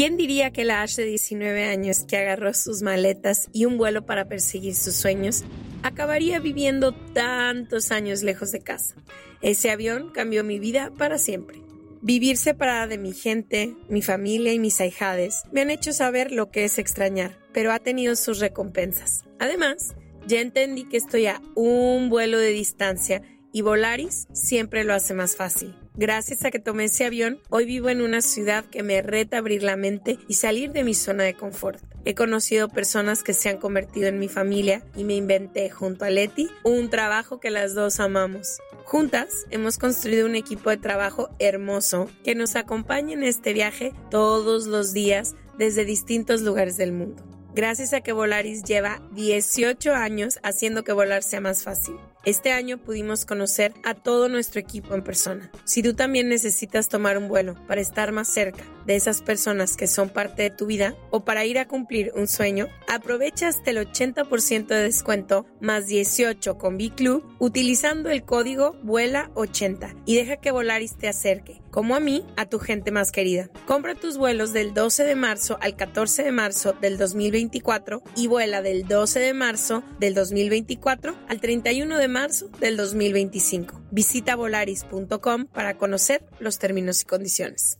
¿Quién diría que la Ash de 19 años que agarró sus maletas y un vuelo para perseguir sus sueños acabaría viviendo tantos años lejos de casa? Ese avión cambió mi vida para siempre. Vivir separada de mi gente, mi familia y mis ahijades me han hecho saber lo que es extrañar, pero ha tenido sus recompensas. Además, ya entendí que estoy a un vuelo de distancia y Volaris siempre lo hace más fácil. Gracias a que tomé ese avión, hoy vivo en una ciudad que me reta abrir la mente y salir de mi zona de confort. He conocido personas que se han convertido en mi familia y me inventé junto a Leti un trabajo que las dos amamos. Juntas hemos construido un equipo de trabajo hermoso que nos acompaña en este viaje todos los días desde distintos lugares del mundo. Gracias a que Volaris lleva 18 años haciendo que volar sea más fácil. Este año pudimos conocer a todo nuestro equipo en persona. Si tú también necesitas tomar un vuelo para estar más cerca de esas personas que son parte de tu vida o para ir a cumplir un sueño, aprovecha hasta el 80% de descuento más 18 con B-Club utilizando el código VUELA80 y deja que Volaris te acerque, como a mí, a tu gente más querida. Compra tus vuelos del 12 de marzo al 14 de marzo del 2024 y vuela del 12 de marzo del 2024 al 31 de marzo del 2025. Visita volaris.com para conocer los términos y condiciones.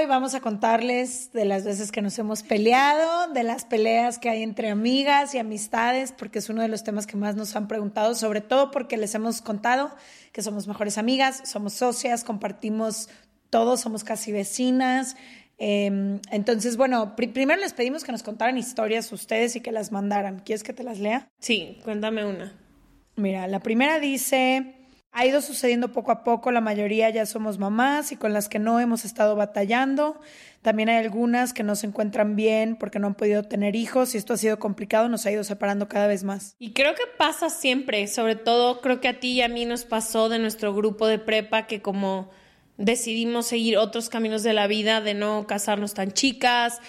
Hoy vamos a contarles de las veces que nos hemos peleado, de las peleas que hay entre amigas y amistades, porque es uno de los temas que más nos han preguntado, sobre todo porque les hemos contado que somos mejores amigas, somos socias, compartimos todo, somos casi vecinas. Em, entonces, bueno, primero les pedimos que nos contaran historias ustedes y que las mandaran. ¿Quieres que te las lea? Sí, cuéntame una. Mira, la primera dice, ha ido sucediendo poco a poco, la mayoría ya somos mamás y con las que no hemos estado batallando. También hay algunas que no se encuentran bien porque no han podido tener hijos y esto ha sido complicado, nos ha ido separando cada vez más. Y creo que pasa siempre, sobre todo creo que a ti y a mí nos pasó de nuestro grupo de prepa que como decidimos seguir otros caminos de la vida, de no casarnos tan chicas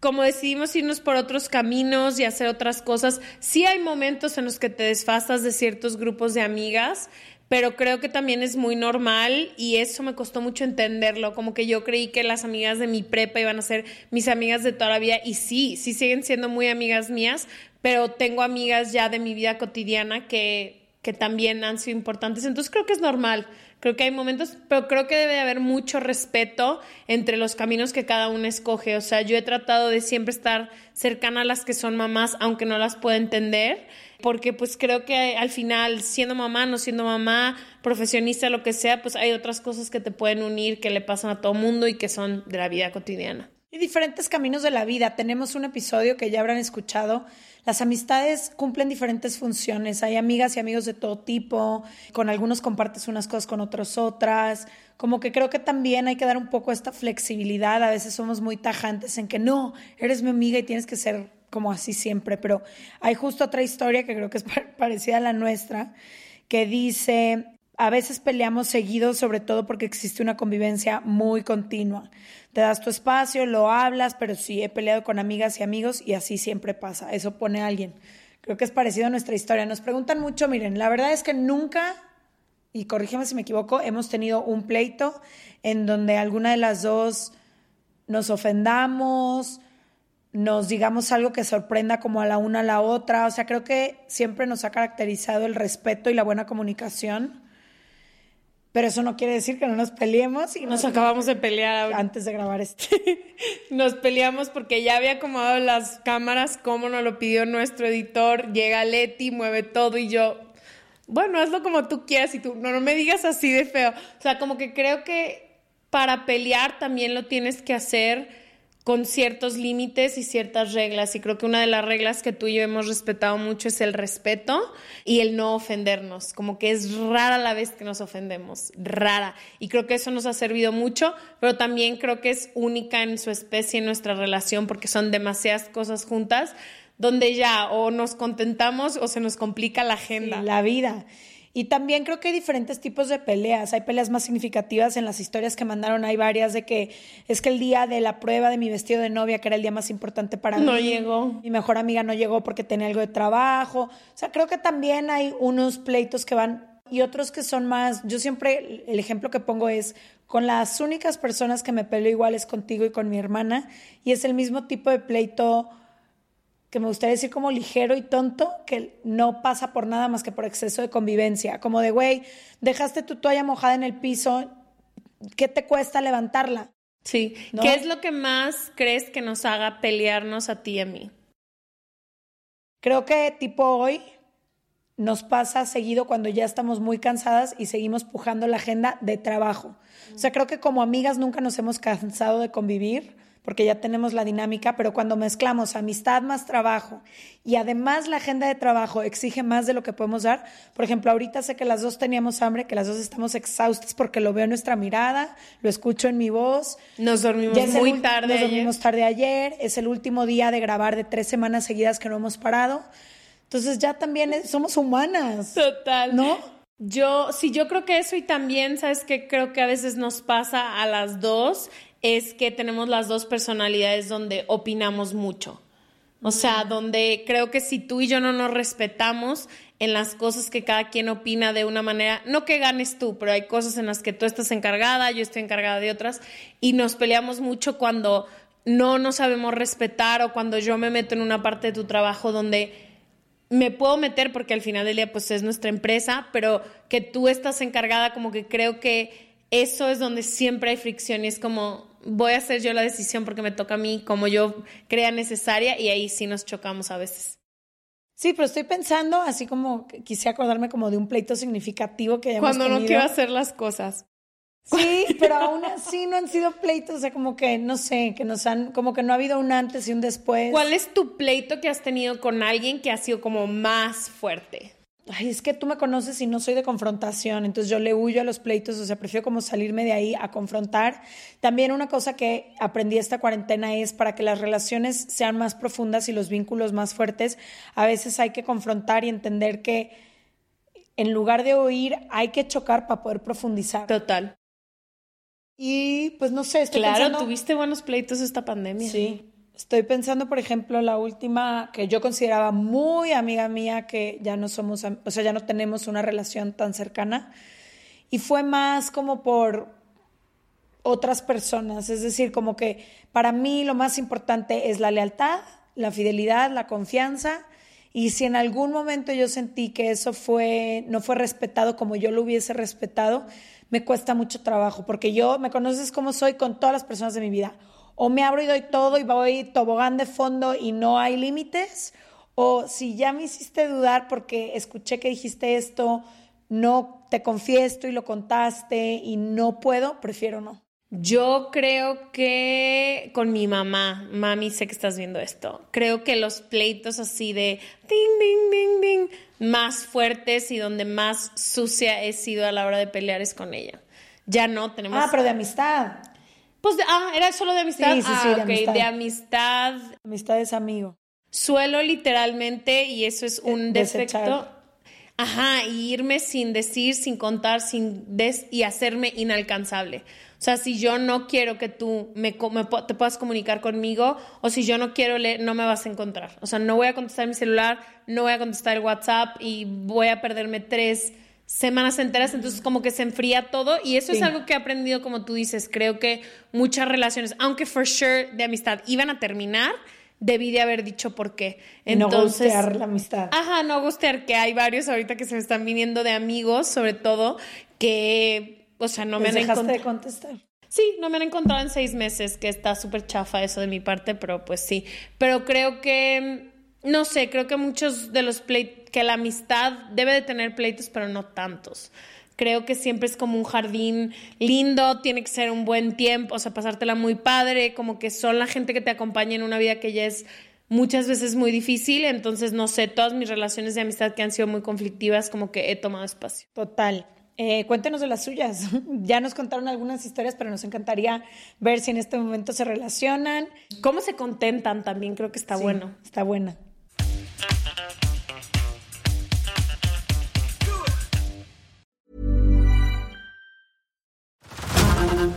como decidimos irnos por otros caminos y hacer otras cosas, sí hay momentos en los que te desfasas de ciertos grupos de amigas, pero creo que también es muy normal y eso me costó mucho entenderlo, como que yo creí que las amigas de mi prepa iban a ser mis amigas de toda la vida y sí, sí siguen siendo muy amigas mías, pero tengo amigas ya de mi vida cotidiana que, que también han sido importantes, entonces creo que es normal. Creo que hay momentos, pero creo que debe haber mucho respeto entre los caminos que cada uno escoge. O sea, yo he tratado de siempre estar cercana a las que son mamás, aunque no las pueda entender porque pues creo que al final, siendo mamá, no siendo mamá, profesionista, lo que sea, pues hay otras cosas que te pueden unir, que le pasan a todo mundo y que son de la vida cotidiana. Y diferentes caminos de la vida. Tenemos un episodio que ya habrán escuchado. Las amistades cumplen diferentes funciones. Hay amigas y amigos de todo tipo. Con algunos compartes unas cosas, con otros otras. Como que creo que también hay que dar un poco esta flexibilidad. A veces somos muy tajantes en que no, eres mi amiga y tienes que ser como así siempre, pero hay justo otra historia que creo que es parecida a la nuestra, que dice, a veces peleamos seguido, sobre todo porque existe una convivencia muy continua. Te das tu espacio, lo hablas, pero sí he peleado con amigas y amigos y así siempre pasa. Eso pone a alguien. Creo que es parecido a nuestra historia. Nos preguntan mucho, miren, la verdad es que nunca, y corrígeme si me equivoco, hemos tenido un pleito en donde alguna de las dos nos ofendamos, nos digamos algo que sorprenda como a la una a la otra. O sea, creo que siempre nos ha caracterizado el respeto y la buena comunicación. Pero eso no quiere decir que no nos peleemos y nos, acabamos de pelear antes de grabar este. nos peleamos porque ya había acomodado las cámaras como nos lo pidió nuestro editor. Llega Leti, mueve todo y yo, bueno, hazlo como tú quieras y tú no, no me digas así de feo. O sea, como que creo que para pelear también lo tienes que hacer con ciertos límites y ciertas reglas. Y creo que una de las reglas que tú y yo hemos respetado mucho es el respeto y el no ofendernos. Como que es rara la vez que nos ofendemos, rara. Y creo que eso nos ha servido mucho, pero también creo que es única en su especie, en nuestra relación, porque son demasiadas cosas juntas, donde ya o nos contentamos o se nos complica la agenda. la vida. Y también creo que hay diferentes tipos de peleas. Hay peleas más significativas en las historias que mandaron. Hay varias de que es que el día de la prueba de mi vestido de novia, que era el día más importante para mí. No llegó. Mi mejor amiga no llegó porque tenía algo de trabajo. O sea, creo que también hay unos pleitos que van y otros que son más. Yo siempre, el ejemplo que pongo es con las únicas personas que me peleo igual es contigo y con mi hermana. Y es el mismo tipo de pleito que me gustaría decir como ligero y tonto, que no pasa por nada más que por exceso de convivencia. Como de, güey, dejaste tu toalla mojada en el piso, ¿qué te cuesta levantarla? Sí. ¿Qué es lo que más crees que nos haga pelearnos a ti y a mí? Creo que tipo hoy nos pasa seguido cuando ya estamos muy cansadas y seguimos pujando la agenda de trabajo. O sea, creo que como amigas nunca nos hemos cansado de convivir porque ya tenemos la dinámica, pero cuando mezclamos amistad más trabajo y además la agenda de trabajo exige más de lo que podemos dar, por ejemplo, ahorita sé que las dos teníamos hambre, que las dos estamos exhaustas porque lo veo en nuestra mirada, lo escucho en mi voz. Nos dormimos muy tarde. Nos dormimos tarde ayer, es el último día de grabar de tres semanas seguidas que no hemos parado. Entonces ya también somos humanas. Total. ¿No? Yo, sí, yo creo que eso y también, ¿sabes qué? Creo que a veces nos pasa a las dos es que tenemos las dos personalidades donde opinamos mucho. O sea, donde creo que si tú y yo no nos respetamos en las cosas que cada quien opina de una manera, no que ganes tú, pero hay cosas en las que tú estás encargada, yo estoy encargada de otras, y nos peleamos mucho cuando no nos sabemos respetar o cuando yo me meto en una parte de tu trabajo donde me puedo meter porque al final del día pues es nuestra empresa, pero que tú estás encargada como que creo que eso es donde siempre hay fricción y es como, voy a hacer yo la decisión porque me toca a mí como yo crea necesaria y ahí sí nos chocamos a veces. Sí, pero estoy pensando así como quise acordarme como de un pleito significativo que hayamos Cuando no quiero hacer las cosas. Sí, pero aún así no han sido pleitos, o sea, como que, no sé, que nos han, como que no ha habido un antes y un después. ¿Cuál es tu pleito que has tenido con alguien que ha sido como más fuerte? Ay, es que tú me conoces y no soy de confrontación, entonces yo le huyo a los pleitos, o sea, prefiero como salirme de ahí a confrontar. También una cosa que aprendí esta cuarentena es para que las relaciones sean más profundas y los vínculos más fuertes, a veces hay que confrontar y entender que en lugar de oír, hay que chocar para poder profundizar. Total. Y pues no sé, estoy Claro, tuviste buenos pleitos esta pandemia. Sí. Estoy pensando, por ejemplo, la última que yo consideraba muy amiga mía, que ya no somos, o sea, ya no tenemos una relación tan cercana. Y fue más como por otras personas. Es decir, como que para mí lo más importante es la lealtad, la fidelidad, la confianza. Y si en algún momento yo sentí que eso fue, no fue respetado como yo lo hubiese respetado, me cuesta mucho trabajo, porque yo me conoces como soy con todas las personas de mi vida o me abro y doy todo y voy tobogán de fondo y no hay límites, o si ya me hiciste dudar porque escuché que dijiste esto, no te confieso y lo contaste y no puedo, prefiero no. Yo creo que con mi mamá, mami, sé que estás viendo esto, creo que los pleitos así de ding, ding, ding, ding, más fuertes y donde más sucia he sido a la hora de pelear es con ella. Ya no tenemos... Ah, pero de amistad. Pues, ah, era solo de amistad. Sí, sí, sí, ah, de amistad. De amistad. Amistad es amigo. Suelo literalmente, y eso es un defecto. Ajá, y irme sin decir, sin contar, sin des y hacerme inalcanzable. O sea, si yo no quiero que tú me, me, te puedas comunicar conmigo o si yo no quiero leer, no me vas a encontrar. O sea, no voy a contestar mi celular, no voy a contestar el WhatsApp y voy a perderme tres semanas enteras, entonces como que se enfría todo y eso es algo que he aprendido como tú dices, creo que muchas relaciones, aunque for sure de amistad iban a terminar, debí de haber dicho por qué. Entonces, no gustear la amistad. Ajá, no gustear, que hay varios ahorita que se me están viniendo de amigos, sobre todo, que, o sea, no me han encontrado. de contestar. Sí, no me han encontrado en seis meses, que está súper chafa eso de mi parte, pero pues sí. Pero creo que no sé, creo que muchos de los pleitos, que la amistad debe de tener pleitos, pero no tantos. Creo que siempre es como un jardín lindo, tiene que ser un buen tiempo, o sea, pasártela muy padre, como que son la gente que te acompaña en una vida que ya es muchas veces muy difícil, entonces no sé, todas mis relaciones de amistad que han sido muy conflictivas, como que he tomado espacio. Total. Eh, cuéntenos de las suyas. ya nos contaron algunas historias, pero nos encantaría ver si en este momento se relacionan. ¿Cómo se contentan? También creo que está bueno. Está buena.